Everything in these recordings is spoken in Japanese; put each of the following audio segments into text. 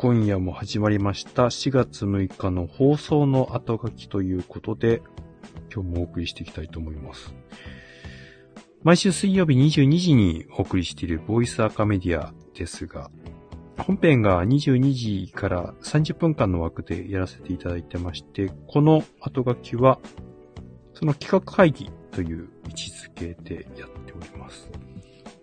今夜も始まりました4月6日の放送の後書きということで、今日もお送りしていきたいと思います。毎週水曜日22時にお送りしているボイスアカメディアですが、本編が22時から30分間の枠でやらせていただいてまして、この後書きは、その企画会議という位置づけでやっております。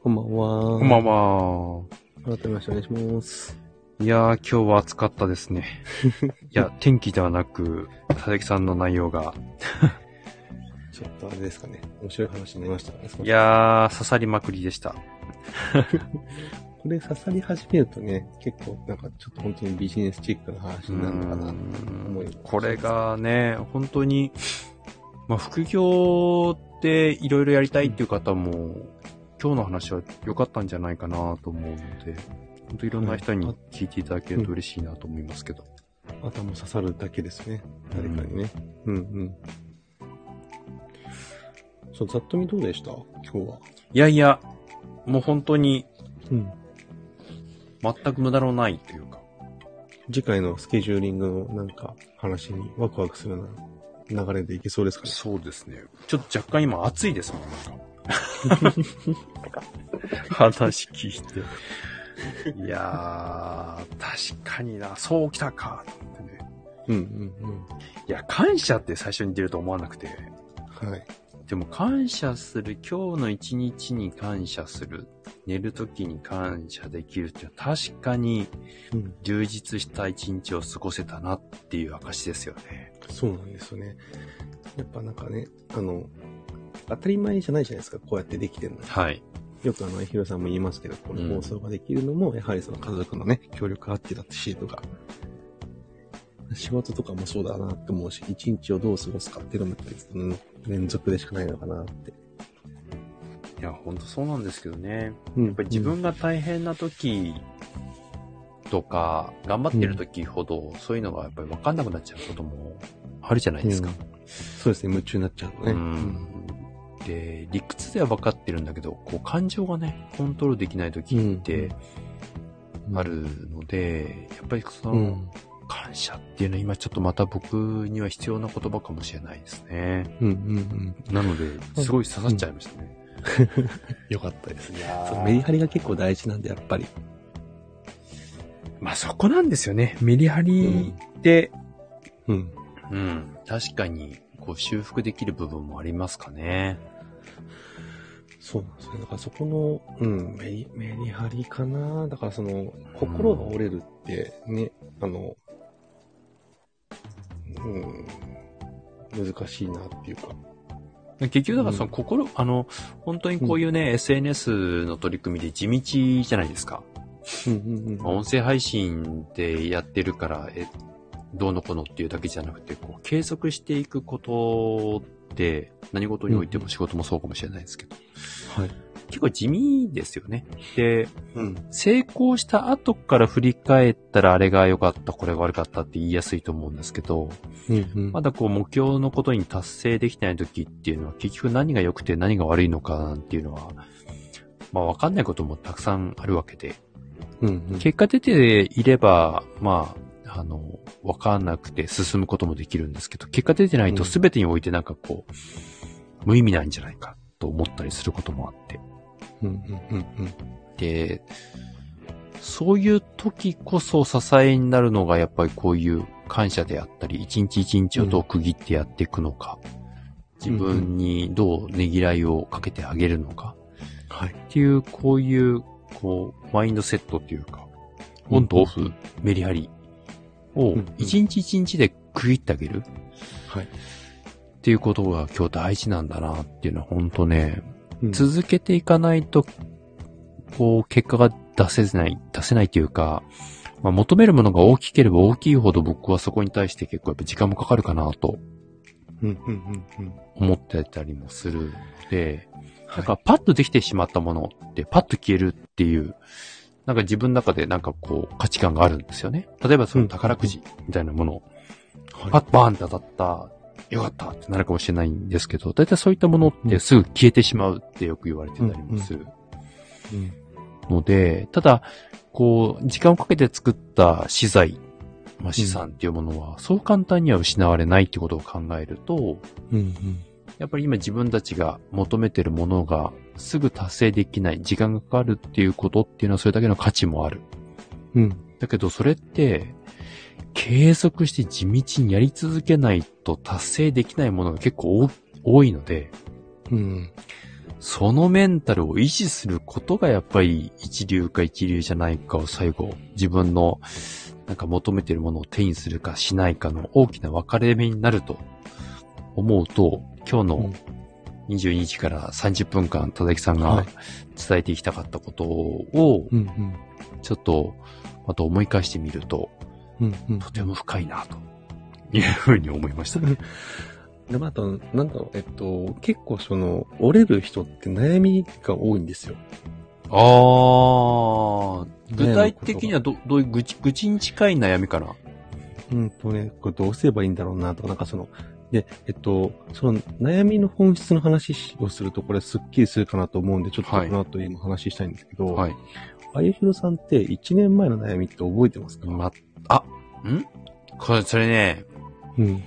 こんばんは。こんばんは。改めましてお願いします。いやー、今日は暑かったですね。いや、天気ではなく、佐々木さんの内容が。ちょっとあれですかね。面白い話になりましたね。いやー、刺さりまくりでした。これ刺さり始めるとね、結構なんかちょっと本当にビジネスチックな話になるのかなと思います。これがね、本当に、まあ、副業でいろいろやりたいっていう方も、今日の話は良かったんじゃないかなと思うので、本当いろんな人に聞いていただけると嬉しいなと思いますけど。頭刺さるだけですね。誰かにね。うんうん。そう、ざっと見どうでした？今日は。いやいや、もう本当にうん。全く無駄のないというか、次回のスケジューリングのなんか話にワクワクするような流れでいけそうですかね？そうですね。ちょっと若干今暑いですもん、なんか。話聞いて。いやー、確かにな、そうきたか、と思ってね。うんうんいや、感謝って最初に出ると思わなくて。うん。はい。でも感謝する、今日の一日に感謝する、寝る時に感謝できるって確かにうん。充実した一日を過ごせたなっていう証ですよね。そうなんですよね。やっぱなんかね、あの、当たり前じゃないじゃないですか、こうやってできてるの。はい。よくあの、ヒロさんも言いますけど、こうんの放送ができるのも、やはりその家族のね、協力あってだってしとか、仕事とかもそうだなって思うし、一日をどう過ごすかっていうのもやっぱりその連続でしかないのかなって。いや、ほんとそうなんですけどね。うんやっぱり自分が大変な時とか、頑張ってる時ほど、そういうのがやっぱり分かんなくなっちゃうこともあるじゃないですか。そうですね、夢中になっちゃうとね。うんで、理屈では分かってるんだけど、こう感情がね、コントロールできない時ってうんあるので、やっぱりその、うん。感謝っていうのは今ちょっとまた僕には必要な言葉かもしれないですね。うんうんうん。なので、すごい刺さっちゃいましたね。よかったです。いやそうメリハリが結構大事なんで、やっぱり。まあそこなんですよね。メリハリで、うん。うん、確かに、こう修復できる部分もありますかね。そうなんですね。だからそこの、うん、メリ、メリハリかな。だからその、心が折れるってね、あの、うん、難しいなっていうか。結局だからその心、あの、本当にこういうね、SNS の取り組みで地道じゃないですか。うんうんうんまあ音声配信でやってるから、え、どうのこうのっていうだけじゃなくて、こう、継続していくことって、何事においても仕事もそうかもしれないですけど、はい。結構地味ですよね。で、うん。成功した後から振り返ったらあれが良かった、これが悪かったって言いやすいと思うんですけど、うんうん。まだこう目標のことに達成できてない時っていうのは結局何が良くて何が悪いのかなんていうのは、まあわかんないこともたくさんあるわけで、うんうん。結果出ていれば、まあ、あの、わかんなくて進むこともできるんですけど、結果出てないとうん全てにおいてなんかこう、無意味なんじゃないかと思ったりすることもあって。うんうんうんうん。で、そういう時こそ支えになるのがやっぱりこういう感謝であったり、一日一日をどう区切ってやっていくのか、自分にどうねぎらいをかけてあげるのか、はい。っていう、こういう、こう、マインドセットっていうか、オンとオフ、メリハリを一日一日で区切ってあげるはい。っていうことが今日大事なんだなっていうのは本当ね、うん続けていかないと、こう、結果が出せない、出せないというか、まあ、求めるものが大きければ大きいほど僕はそこに対して結構やっぱ時間もかかるかなと。思ってたりもするので、はなんかパッとできてしまったものってパッと消えるっていう、なんか自分の中でなんかこう価値観があるんですよね。例えばその宝くじみたいなものパッバーンって当たった、よかったってなるかもしれないんですけど、だいたいそういったものってすぐ消えてしまうってよく言われてたりもする。うんので、ただ、こう、時間をかけて作った資材、まあ、資産っていうものは、そう簡単には失われないってことを考えると、うんうん。やっぱり今自分たちが求めてるものがすぐ達成できない、時間がかかるっていうことっていうのはそれだけの価値もある。うん。だけどそれって、継続して地道にやり続けないと達成できないものが結構多多いので、うん。そのメンタルを維持することがやっぱり一流か一流じゃないかを最後自分のなんか求めているものを手にするかしないかの大きな分かれ目になると思うと、今日の22時から30分間、田崎さんがはい伝えていきたかったことを。ちょっとまた思い返してみると、うんうん。とても深いなというふうに思いましたね。で、また、なんだろう、えっと、結構その、折れる人って悩みが多いんですよ。ああ、具体的にはどどういう愚痴、愚痴に近い悩みかなうんとね、これどうすればいいんだろうなとか、なんかその、で、えっと、その悩みの本質の話をすると、これすっきりするかなと思うんで、ちょっとこはいの後今話したいんですけど、はい。あゆひろさんって1年前の悩みって覚えてますか？ま、あ、ん？これ、それね、うん。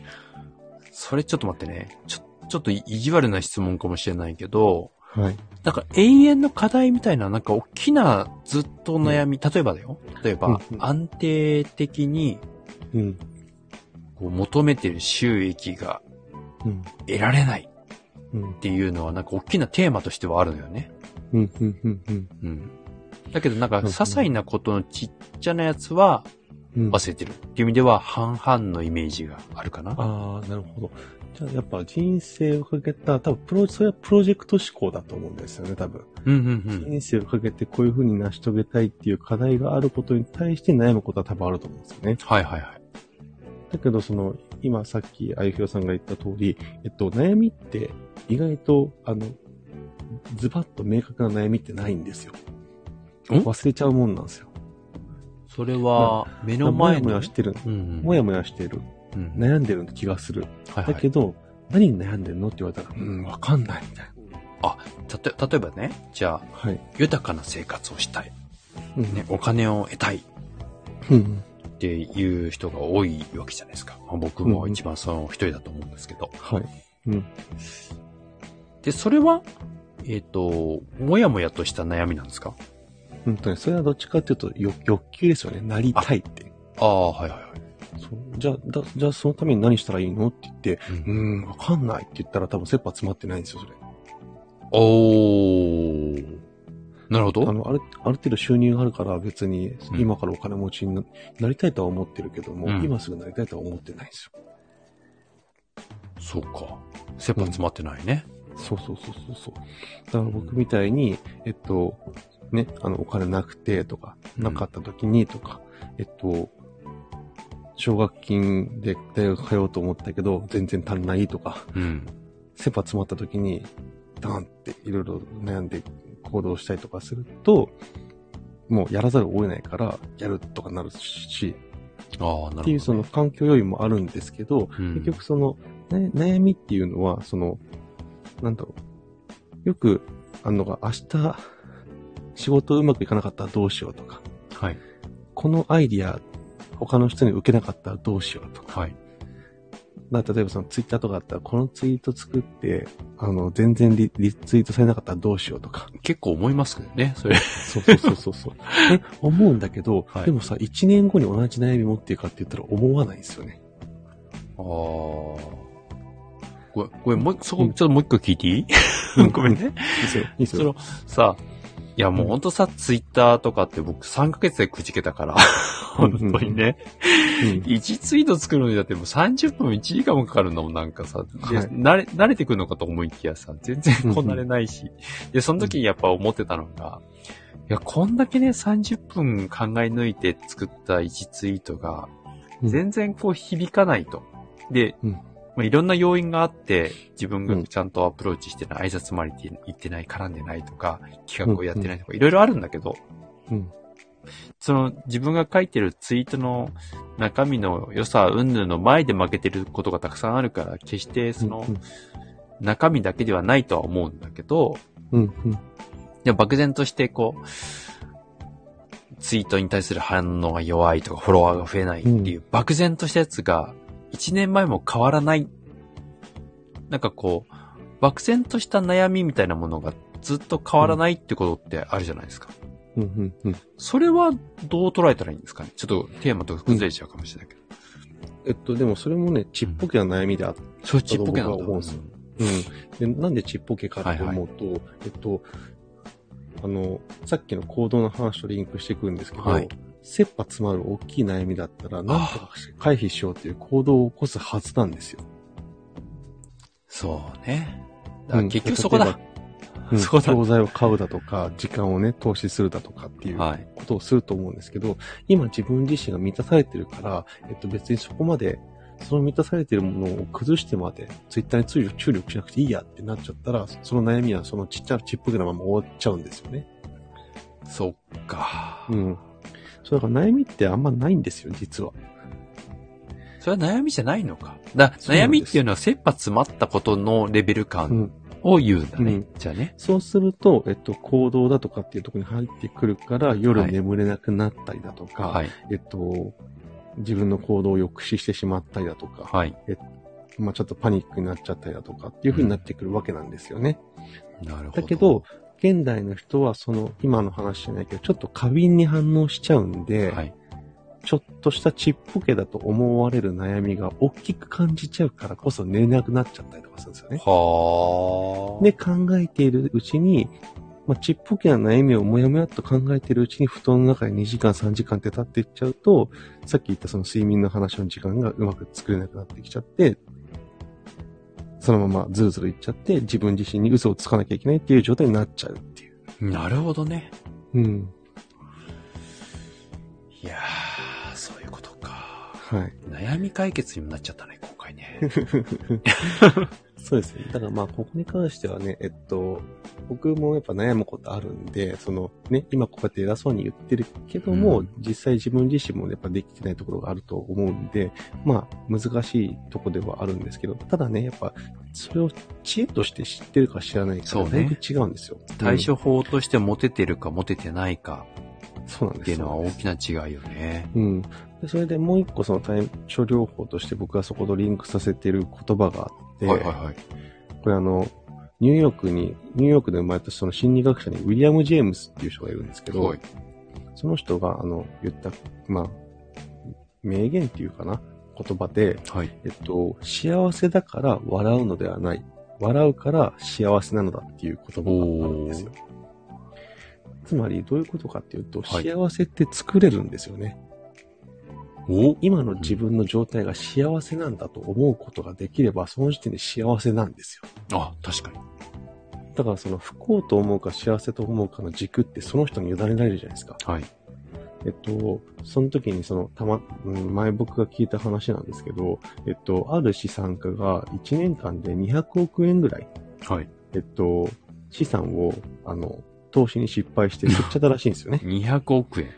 それちょっと待ってね。ちょ、ちょっと意地悪な質問かもしれないけど、はい。なんか永遠の課題みたいな、なんか大きなずっと悩み、例えばだよ。例えば、うんうん安定的にうん。こう求めてる収益が。得られないっ。ていうのはなんか大きなテーマとしてはあるのよね。うん。うん。うん。うん。うん。だけどなん。か、些細なことのちっちゃなやつは。忘れてるっていう意味では半々のイメージがあるかな。ああ、なるほど。じゃあ、やっぱ人生をかけた、多分プロ、それはプロジェクト思考だと思うん。ですよね、多分。うん。うん。うん。人生をかけてこういう風に成し遂げたいっていう課題があることに対して悩むことは多分あると思うん。ですよね。はいはいはい。だけど、その、今さっきあゆひろさんが言った通り、えっと、悩みって意外と、あの、ズバッと明確な悩みってないんですよ。ん？忘れちゃうもんなんですよ。それは、目のもや前の。もやしてる。うんうん。もやもやしてる。うん悩んでる気がする。はいはい。だけど、何に悩んでるのって言われたら、うん、わかんないみたいたと、例えばね、じゃあ、な。はい。豊かな生活をしたい。うんね、お金を得たいうん。っていう人が多いわけじゃないですか。まあ、僕も一番その一人だと思うんですけど。はい。うん。で、それは、えっ、と、もやもやとした悩みなんですか？本当に、それはどっちかっていうと欲欲求ですよね。なりたいって。ああ、はいはいはい。そうじゃあ、だじゃあそのために何したらいいの？って言って、うんうーん、わかんないって言ったら多分切羽詰まってないんですよ、それ。おー。なるほど。あの、ある、ある程度収入があるから別にうん今からお金持ちにななりたいとは思ってるけども、うん今すぐなりたいとは思ってないんですよ。そうか。切羽詰まってないね。そうそうそうそうそう。だから僕みたいに、えっと、ね、あの、お金なくてとか、うんなかった時にとか、えっと、奨学金で大学通おうと思ったけど、全然足んないとか、うん。切羽詰まった時に、ダーンっていろいろ悩んで行動したりとかすると、もうやらざるを得ないから、やるとかなるし、ああ、なるほど、ね。っていうその環境要因もあるんですけど、うん、結局その、ね、悩みっていうのは、その、なんだろう。よく、あのが、明日、仕事うまくいかなかったらどうしようとか、はい。このアイディア、他の人に受けなかったらどうしようとか、はい。まあ、例えばそのツイッターとかあったら、このツイート作って、あの、全然リリツイートされなかったらどうしようとか。結構思いますけどね、それ。そうそうそうそうそう。え、思うんだけど、はいでもさ、1年後に同じ悩み持ってるかって言ったら思わないんですよね。ああ。ごめん、ごめん、もう、そこ、ちょっともう一個聞いていい、ごめんね。いいですよ。いいですよ。その、さ、いやもうほんとさ、ツイッターとかって僕3ヶ月でくじけたから、う ん本当にね。うん1ツイート作るのにだってもう30分1時間もかかるんだもん、なんかさ。ではい慣れ、慣れてくるのかと思いきやさ、全然こなれないし。で、その時にやっぱ思ってたのが、いや、こんだけね、30分考え抜いて作った1ツイートが、うん全然こう響かないと。で、うんまあ、いろんな要因があって、自分がちゃんとアプローチしてない、挨拶回りって言ってない、絡んでないとか、企画をやってないとか、いろいろあるんだけど、うん。その自分が書いてるツイートの中身の良さ、うんぬんの前で負けてることがたくさんあるから、決してそのうん中身だけではないとは思うんだけど、うん。うん。いや漠然としてこう、ツイートに対する反応が弱いとか、フォロワーが増えないっていう、漠然としたやつが、1年前も変わらない。なんかこう、漠然とした悩みみたいなものがずっと変わらないってことってあるじゃないですか。うんうんうん。それはどう捉えたらいいんですかね？ちょっとテーマとか崩れちゃうかもしれないけど。えっと、でもそれもね、ちっぽけな悩みであっそうちっぽけな思うんですようん。で、なんでちっぽけかって思うと、えっと、あの、さっきの行動の話とリンクしてくるんですけど、はい切羽詰まる大きい悩みだったら、なんとか回避しようっていう行動を起こすはずなんですよ。そうね。だ結局そこだ。うん、そうだ教材を買うだとか、時間をね、投資するだとかっていうはい。ことをすると思うんですけど、今自分自身が満たされてるから、えっと別にそこまで、その満たされてるものを崩してまで、ツイッターに注力注力しなくていいやってなっちゃったら、その悩みはそのちっちゃいちっぽけなまま終わっちゃうんですよね。そっか。うん。そうだから悩みってあんまないんですよ、実は。それは悩みじゃないのか。だ悩みっていうのは切羽詰まったことのレベルう感ん。を言うんだね。うんじゃあね。そうすると、えっと、行動だとかっていうところに入ってくるから、夜はい眠れなくなったりだとか、はい。えっと、自分の行動を抑止してしまったりだとか、はい。まあちょっとパニックになっちゃったりだとかっていう風になってくるわけなんですよね。なるほど。だけど、現代の人はその、今の話じゃないけど、ちょっと過敏に反応しちゃうんで、はい。ちょっとしたちっぽけだと思われる悩みが大きく感じちゃうからこそ寝れなくなっちゃったりとかするんですよね。はあ。で、考えているうちに、まあ、ちっぽけな悩みをもやもやっと考えているうちに布団の中に2時間3時間って経っていっちゃうと、さっき言ったその睡眠の話の時間がうまく作れなくなってきちゃって、そのままずるずるいっちゃって、自分自身に嘘をつかなきゃいけないっていう状態になっちゃうっていう。なるほどね。うん。いやー、そういうことか。はい。悩み解決にもなっちゃったね、今回ね。そうですね。だからまあ、ここに関してはね、えっと、僕もやっぱ悩むことあるんで、そのね、今こうやって偉そうに言ってるけども、うん実際自分自身もやっぱできてないところがあると思うんで、まあ、難しいとこではあるんですけど、ただね、やっぱ、それを知恵として知ってるか知らないかだいぶ違うんですよ。対処法としてモテてるかモテてないかうんそうなんですっていうのは大きな違いよね。うん。でそれでもう一個その対処療法として僕がそことリンクさせてる言葉があって、はいはいはい。これあの、ニューヨークに、ニューヨークで生まれたその心理学者にウィリアム・ジェームスっていう人がいるんですけど、はいその人があの、言った、まあ、名言っていうかな、言葉で、はい。えっと、幸せだから笑うのではない。笑うから幸せなのだっていう言葉があるんですよ。つまり、どういうことかっていうと、はい幸せって作れるんですよね。お？今の自分の状態が幸せなんだと思うことができれば、その時点で幸せなんですよ。あ、確かに。だからその不幸と思うか幸せと思うかの軸ってその人に委ねられるじゃないですか。はい。えっと、その時にその、たま、うん前僕が聞いた話なんですけど、えっと、ある資産家が1年間で200億円ぐらい、はい。えっと、資産を、あの、投資に失敗して売っちゃったらしいんですよね。200億円。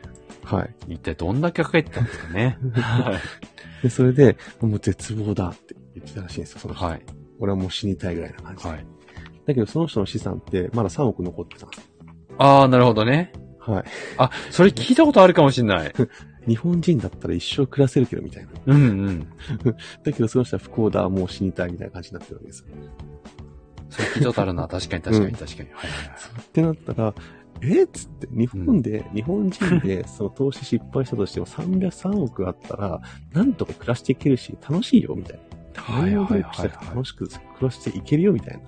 はい。一体どんだけかけてたんですかね。はい。で、それで、もう絶望だって言ってたらしいんですよ、その人。はい。俺はもう死にたいぐらいな感じで。はい。だけど、その人の資産って、まだ3億残ってたんです。あー、なるほどね。はい。あ、それ聞いたことあるかもしんない。日本人だったら一生暮らせるけど、みたいな。うんうん。だけど、その人は不幸だ、もう死にたいみたいな感じになってるわけですよ。それ聞いたことあるな。確かに確かに確かに。はいはいはい。ってなったら、えっつって、日本で、日本人で、その投資失敗したとしても303億あったら、なんとか暮らしていけるし、楽しいよ、みたいな。はいはいはい楽しく暮らしていけるよ、みたいな。っ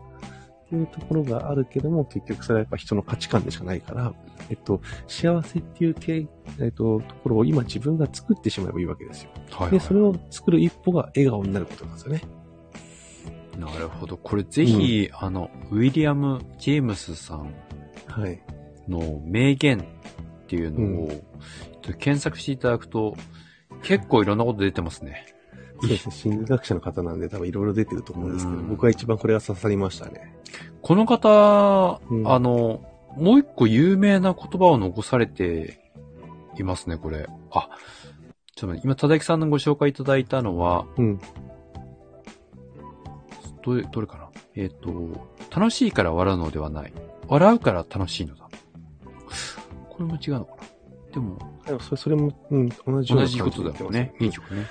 ていうところがあるけども、結局それはやっぱ人の価値観でしかないから、えっと、幸せっていうて、えっと、ところを今自分が作ってしまえばいいわけですよ。はいはいで、それを作る一歩が笑顔になることなんですよね。なるほど。これぜひ、あの、ウィリアム・ジェームスさんはい。の名言っていうのを、検索していただくと、結構いろんなこと出てますね。そうですね。心理学者の方なんで多分いろいろ出てると思うんですけど、うん僕は一番これが刺さりましたね。この方、うんあの、もう一個有名な言葉を残されていますね、これ。あ、ちょっと待って今、ただきさんのご紹介いただいたのは、うん。どれ、どれかな？えっ、と、楽しいから笑うのではない。笑うから楽しいのだ。これも違うのかな？でも、でもそれそれも、うん、同じような同じことだよね。うん結局ね。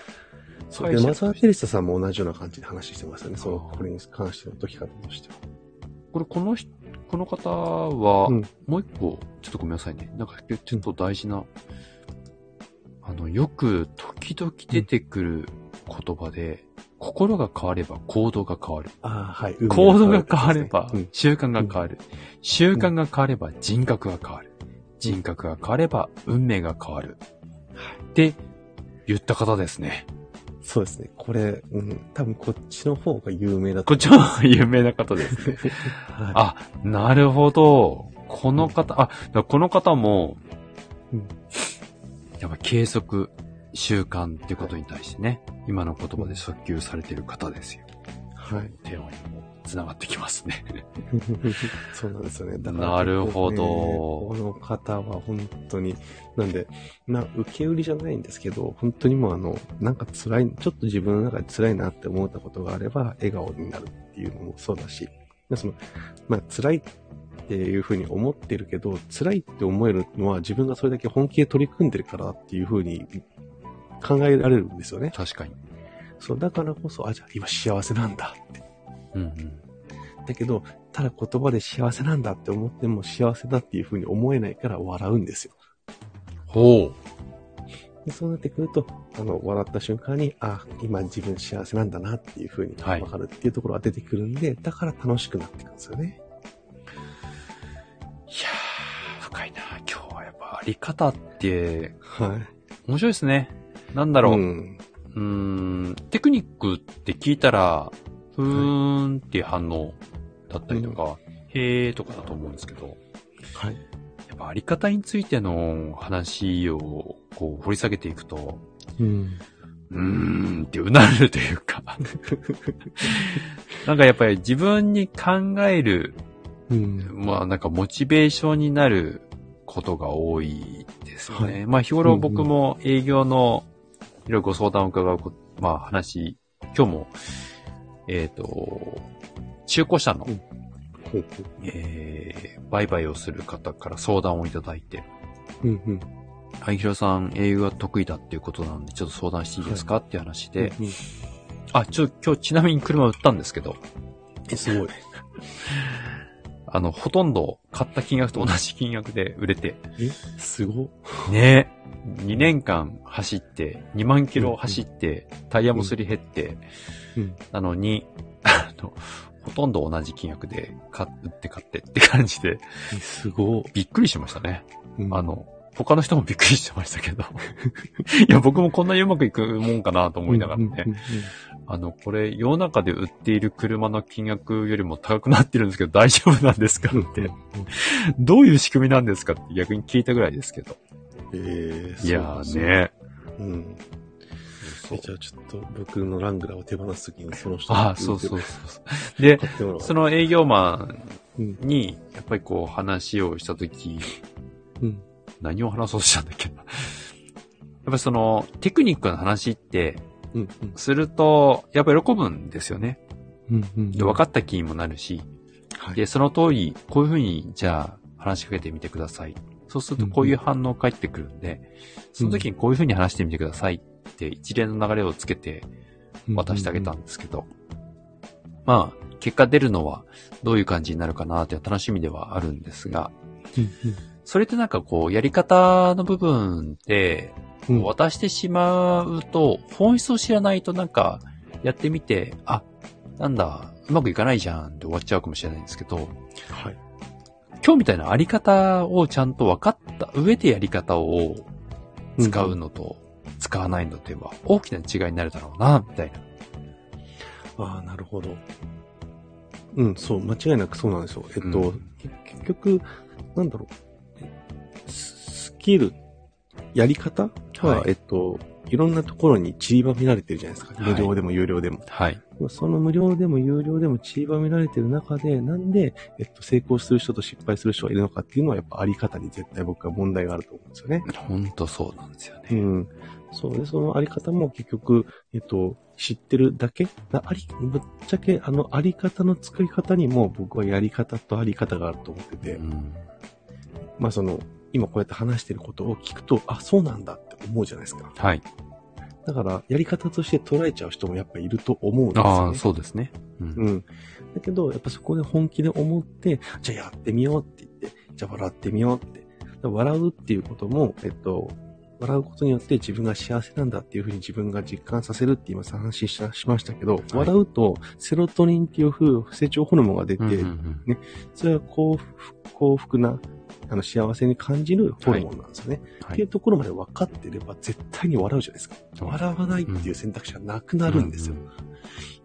そう。で、マザー・テレサさんも同じような感じで話してましたね。そうこれに関しての解き方としては。これ、この人、この方は、うんもう一個、ちょっとごめんなさいね。なんか、ちょっと大事な、あの、よく、時々出てくる言葉で、心が変われば行動が変わる。ああ、はい。行動が変わればうん、習慣が変わる。習慣が変われば人格が変わる。人格が変われば運命が変わる。って言った方ですね。そうですね。これ、うん、多分こっちの方が有名だこっちは有名な方ですね。はあ、なるほど。この方、あ、だからこの方もうん、やっぱ継続、習慣っていうことに対してね、今の言葉で訴求されている方ですよ。い。はい。テーマにも繋がってきますね。そうなんですよね。だから、なるほどこの方は本当に、なんで、まあ、受け売りじゃないんですけど、本当にもうあの、なんか辛い、ちょっと自分の中で辛いなって思ったことがあれば、笑顔になるっていうのもそうだし、でその、まあ、辛いっていうふうに思ってるけど、辛いって思えるのは自分がそれだけ本気で取り組んでるからっていうふうに考えられるんですよね。確かに。そう、だからこそ、あ、じゃあ今幸せなんだってうんうん。だけど、ただ言葉で幸せなんだって思っても幸せだっていうふうに思えないから笑うんですよ。ほう。でそうなってくると、あの、笑った瞬間に、あ、今自分幸せなんだなっていうふうにはいわかるっていうところが出てくるんで、だから楽しくなってくるんですよね。いやー、深いな。今日はやっぱあり方って、は面白いですね。なんだい。ろう。う。うんーん、テクニックって聞いたら、ふーんっていう反応だったりとか、へーとかだと思うんですけど、はい。やっぱあり方についての話をこう掘り下げていくと、うん。うーんってうなるというか、なんかやっぱり自分に考える、うん。まあなんかモチベーションになることが多いですよね。はいまあ日頃僕も営業のいろいろご相談を伺うこ、まあ話、今日も、えっ、と、中古車の、うん。えー、売買をする方から相談をいただいて、う。うんうん。はい、ひろさん、営業が得意だっていうことなんで、ちょっと相談していいですか、っていう話で、うんうん。あ、ちょ、今日ちなみに車売ったんですけど、え、すごい。あの、ほとんど買った金額と同じ金額で売れて、え、すごね。2年間走って、2万キロ走って、タイヤもすり減って、うん。なのに、あの、ほとんど同じ金額で買売って買ってって感じで、え、すごびっくりしましたね。うんあ、の、他の人もびっくりしてましたけど。いや、僕もこんなにうまくいくもんかなと思いながらね。あの、これ、世の中で売っている車の金額よりも高くなってるんですけど、大丈夫なんですかうんって、どういう仕組みなんですかって逆に聞いたぐらいですけど。えーいやー。ね。うん。そうえじゃあちょっと僕のラングラーを手放すときにその人ああ、そうそうそう。で。その営業マうん。ンに、やっぱりこう話をしたとき、うん。何を話そうとしたんだっけな。やっぱりその、テクニックの話って、うん。すると、やっぱ喜ぶんですよね。うん。うん。で分かった気にもなるし、はい。で、その通り、こういうふうに、じゃあ、話しかけてみてください。そうすると、こういう反応返ってくるんで、その時にこういうふうに話してみてくださいって、一連の流れをつけて渡してあげたんですけど、まあ、結果出るのは、どういう感じになるかなって楽しみではあるんですが、うん。それってなんかこう、やり方の部分で、うん。渡してしまうと、本質を知らないとなんか、やってみて、あ、なんだ、うまくいかないじゃんって終わっちゃうかもしれないんですけど、はい。今日みたいなあり方をちゃんと分かった上でやり方を使うのと使わないのでは大きな違いになるだろうな、みたいな。ああ、なるほど。うん、そう、間違いなくそうなんですよ。えっと、うんけ結局、なんだろう。えススキル、やり方？は、はいえっと、いろんなところに散りばめられてるじゃないですか。はい無料でも有料でも。はい。その無料でも有料でも散りばめられてる中で、なんで、えっと、成功する人と失敗する人がいるのかっていうのは、やっぱあり方に絶対僕は問題があると思うんですよね。ほんとそうなんですよね。うん。そうで、そのあり方も結局、えっと、知ってるだけ？なあり、ぶっちゃけ、あの、あり方の作り方にも僕はやり方とあり方があると思ってて、うん。まあその、今こうやって話してることを聞くと、あ、そうなんだって思うじゃないですか。はい。だから、やり方として捉えちゃう人もやっぱいると思うんですよ、ね。ああ、そうですね。うん。うん。だけど、やっぱそこで本気で思って、じゃあやってみようって言って、じゃあ笑ってみようって。笑うっていうことも、えっと、笑うことによって自分が幸せなんだっていうふうに自分が実感させるって今話ししましたけど、笑うとセロトニンっていう不成長ホルモンが出て、うんうんうんそれは幸福幸福な、あの幸せに感じるホルモンなんですよね。はいっていうところまで分かってれば絶対に笑うじゃないですか。笑わないっていう選択肢がなくなるんですよ。うんうん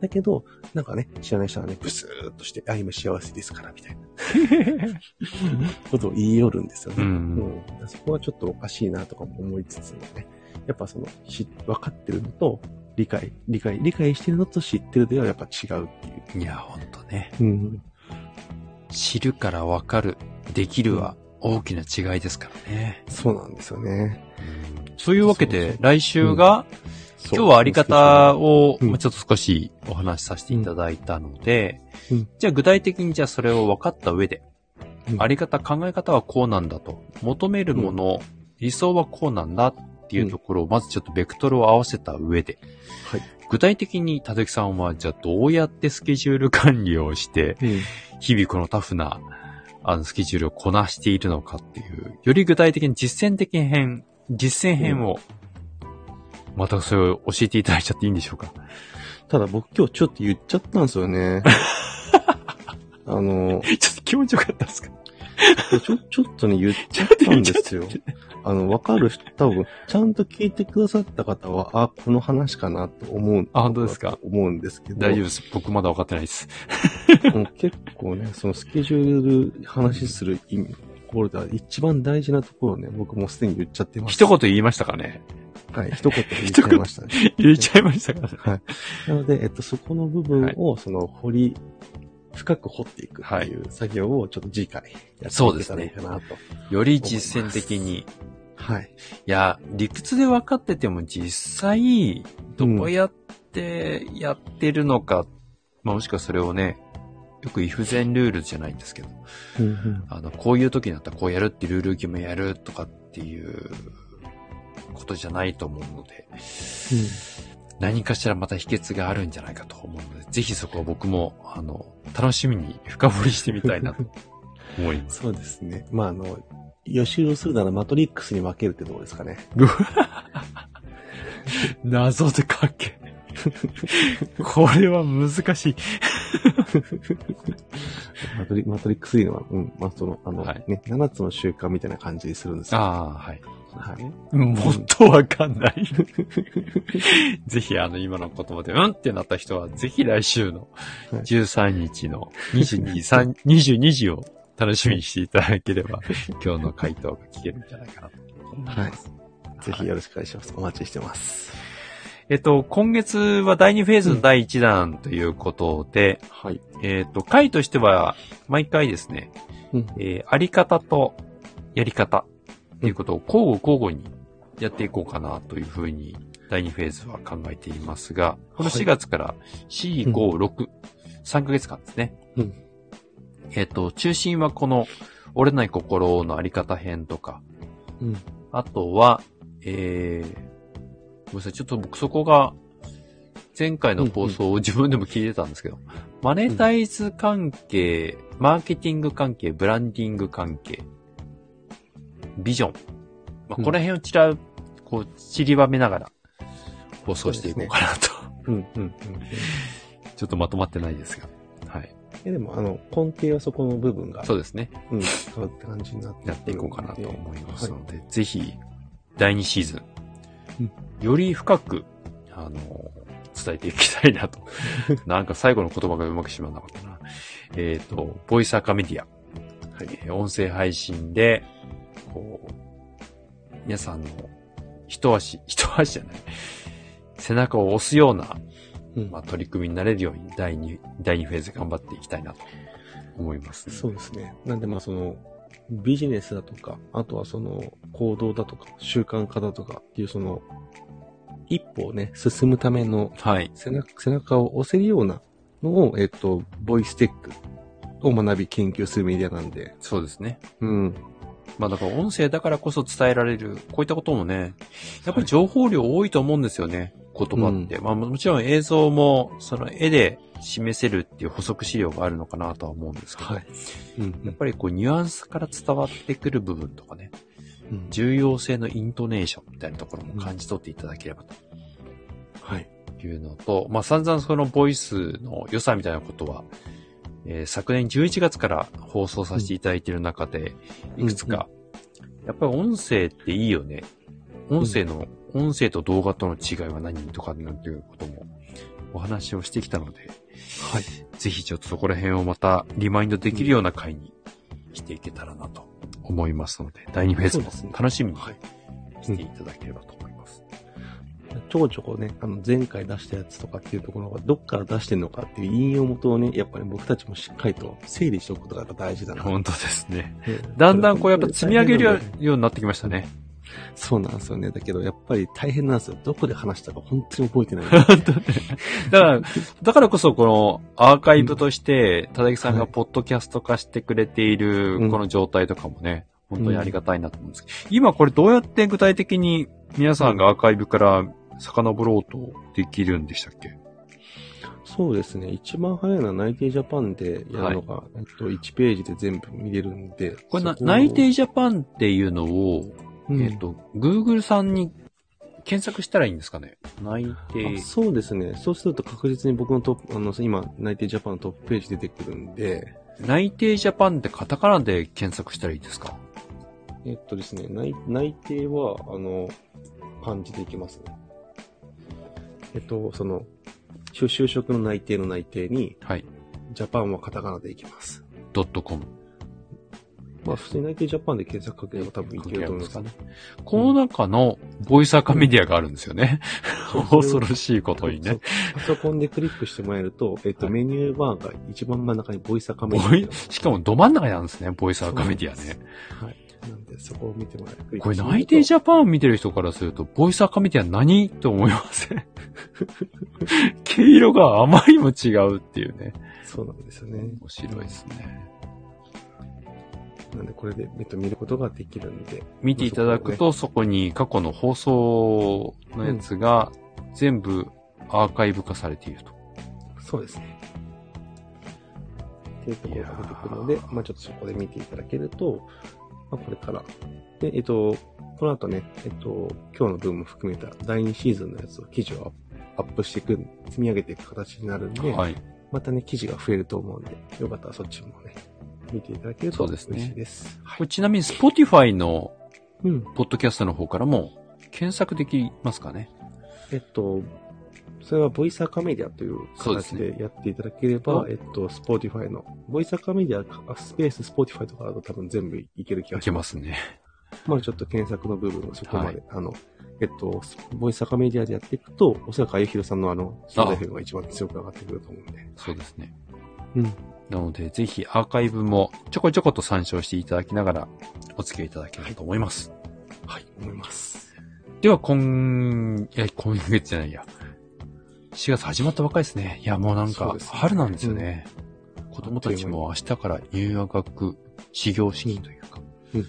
だけど、なんかね、知らない人はね、ブスーっとして、あ、今幸せですから、みたいな ことを言い寄るんですよね。うんうんそこはちょっとおかしいなとかも思いつつもね、やっぱその、し分かってるのと、理解、理解、理解してるのと知ってるではやっぱ違うっていう。いや、ほんとね。うん。知るからわかる、できるは大きな違いですからね。そうなんですよね。そういうわけで来週が、今日はあり方を、うん。まあちょっと少しお話しさせていただいたので、うん。じゃあ具体的にじゃあそれを分かった上で、うん。あり方、考え方はこうなんだと、求めるもの、理想はこうなんだっていうところを、まずちょっとベクトルを合わせた上で、はい。具体的にたどきさんは、じゃあどうやってスケジュール管理をして、うん。日々このタフな、あの、スケジュールをこなしているのかっていう、より具体的に実践的編、実践編を、またそれを教えていただいちゃっていいんでしょうか？ただ僕今日ちょっと言っちゃったんですよね。あの、ちょっと気持ちよかったですか？ちょ、ちょっとね、言っちゃったんですよ。あの、わかる人、多分、ちゃんと聞いてくださった方は、あ、この話かなと思う。あ本当ですか？思うんですけど。大丈夫です。僕まだ分かってないです。もう結構ね、そのスケジュール話する意味、ところでは一番大事なところをね、僕もすでに言っちゃってます。一言言いましたかね？はい、一言言っちゃいましたね。言っちゃいましたかね？はい。なので、えっと、そこの部分を、その、掘り、深く掘っていくっていう作業をちょっと次回やっていけたらいいかなと。より実践的に。いはい。や、理屈で分かってても実際、どうやってやってるのか、まあもしくはそれをね、よく if 全ルールじゃないんですけど、うんうんあの、こういう時になったらこうやるってルール決めやるとかっていうことじゃないと思うので、何かしらまた秘訣があるんじゃないかと思うので、ぜひそこは僕も、あの、楽しみに深掘りしてみたいなと思います。そうですね。まあ、あの、予習をするならマトリックスに分けるってどうですかね。謎で書け。これは難しい。マトリマトリックスには、うん、まあ、その、あの、はいね、7つの習慣みたいな感じにするんですよ。ああ、はい。はい。もっとわかんない。ぜひ、あの、今の言葉で、うんってなった人は、ぜひ来週のはい13日の22、3 22時を楽しみにしていただければ、今日の回答が聞けるんじゃないかなと思います。ぜひよろしくお願いします。お待ちしてます。えっと、今月は第2フェーズの第1弾ということで、はい。えっと、回としては、毎回ですね、うん。えーあり方とやり方っていうことを交互交互にやっていこうかなというふうに第2フェーズは考えていますが、このはい4月から4、5、6、3ヶ月間ですね。うんえっ、と、中心はこの折れない心のあり方編とか、うん。あとは、えー、ごめんなさい、ちょっと僕そこが、前回の放送を自分でも聞いてたんですけど、マネタイズ関係、マーケティング関係、ブランディング関係、ビジョン。まあ、うんこの辺をちら、こう、散りばめながら放送していこうかなと。うん。うん。うん。ちょっとまとまってないですが。はい。えでも、あの、根底はそこの部分が、そうですね。うん、変わった感じになってやっていこうかなと思いますはので、ぜひ、第2シーズン、うんより深く、あの、伝えていきたいなと。なんか最後の言葉がうまくしまわなかったな。えっ、と、ボイスアカメディア。はい。えー音声配信で、こう、皆さんの一足、一足じゃない、背中を押すような、うんまあ、取り組みになれるように、第2、第2フェーズ頑張っていきたいなと思います、そうですね。なんでまあその、ビジネスだとか、あとはその、行動だとか、習慣化だとかっていうその、一歩をね、進むためのはい。背中背中を押せるようなのを、えっと、ボイステックを学び研究するメディアなんで、そうですね。うん。まあだから音声だからこそ伝えられる、こういったこともね、やっぱり情報量多いと思うんですよね、言葉って。まあもちろん映像も、その絵で示せるっていう補足資料があるのかなとは思うんですけど、はい。うんやっぱりこうニュアンスから伝わってくる部分とかね、うん重要性のイントネーションみたいなところも感じ取っていただければはい。というのと、まあ散々そのボイスの良さみたいなことは、えー昨年11月から放送させていただいている中で、いくつか、やっぱり音声っていいよね。音声の、音声と動画との違いは何とかなんていうこともお話をしてきたので、はい。ぜひちょっとそこら辺をまたリマインドできるような回にしていけたらなと思いますので、第2フェーズも楽しみにはい。していただければと思います。ちょこちょこね、あの、前回出したやつとかっていうところが、どっから出してんのかっていう引用元をね、やっぱり僕たちもしっかりと整理しておくことがやっぱ大事だな。本当ですね。うんだんだんこうやっぱ積み上げるよようになってきましたね。そうなんですよね。だけど、やっぱり大変なんですよ。どこで話したか本当に覚えてない。だから、だからこそこのアーカイブとして、ただきさんがポッドキャスト化してくれているうんこの状態とかもね、本当にありがたいなと思うんですけど、今これどうやって具体的に皆さんがアーカイブから遡ろうとできるんでしたっけ？そうですね。一番早いのは内定ジャパンでやるのが、えっと、1ページで全部見れるんで。これな内定ジャパンっていうのを、うんえっと、Google さんに検索したらいいんですかね？内定あ。そうですね。そうすると確実に僕のトップ、あの、今、内定ジャパンのトップページ出てくるんで、内定ジャパンってカタカナで検索したらいいですか？えっとですね、内内定は、あの、漢字でいきますね。えっと、その、就就職の内定の内定に、はい。ジャパンはカタカナでいきます。ドットコム。まあ、普通に内定ジャパンで検索かければ多分いけると思いますね。この中のボイスアカメディアがあるんですよね。恐ろしいことにね。パソコンでクリックしてもらえると、えっと、はいメニューバーが一番真ん中にボイスアカメディアしかもど真ん中にあるんですね、ボイスアカメディアね。はい。なんで、そこを見てもらえこれ内定ジャパンを見てる人からすると、ボイスアカメディア何と思いません？毛色があまりにも違うっていうね。そうなんですよね。面白いですね。なんで、これで、えっと、見ることができるんで。見ていただくと、そこに過去の放送のやつが全部アーカイブ化されていると。そうですね。っていうところが出てくるので、まあちょっとそこで見ていただけると、まあこれから。で、えっと、この後ね、えっと、今日の分も含めた第2シーズンのやつを、記事をアップしていく、積み上げていく形になるんで、はい。またね、記事が増えると思うんで、よかったらそっちもね、見ていただけると嬉しいです。これちなみに Spotify のうん。ポッドキャストの方からも検索できますかね？えっと、それはボイスアカメディアという形ですねでやっていただければ、えっと、スポーティファイの、ボイスアカメディア、あスペーススポーティファイとかだと多分全部いける気がいしま。けますすね。まあちょっと検索の部分をそこまで、はいあの、えっと、ボイスアカメディアでやっていくと、おそらくあゆひろさんのあの、存在感が一番強く上がってくると思うんで。そうですね。うん。なので、ぜひアーカイブもちょこちょこと参照していただきながらお付き合いいただければと思います。はい、思います。では、今、いや、今月じゃないや。4月始まったばっかりですね。いや、もうなんか春なんですよね。子供たちも明日から入学、始業式というか。うん、うん。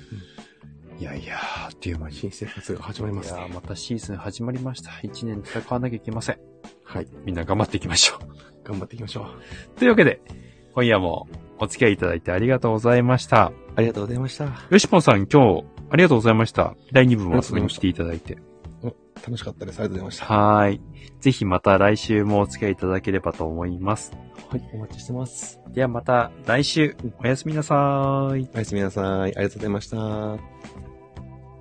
いやいや、あっという間に。新生活が始まりますね。いやーまたシーズン始まりました。1年戦わなきゃいけません。はい。みんな頑張っていきましょう。頑張っていきましょう。というわけで、今夜もお付き合いいただいてありがとうございました。ありがとうございました。よしぽんさん、今日、ありがとうございました。第2部も遊びに来ていただいて。楽しかったです。ありがとうございました。はーい。ぜひまた来週もお付き合いいただければと思います。はい、お待ちしてます。ではまた来週、おやすみなさーい。おやすみなさい。ありがとうございました。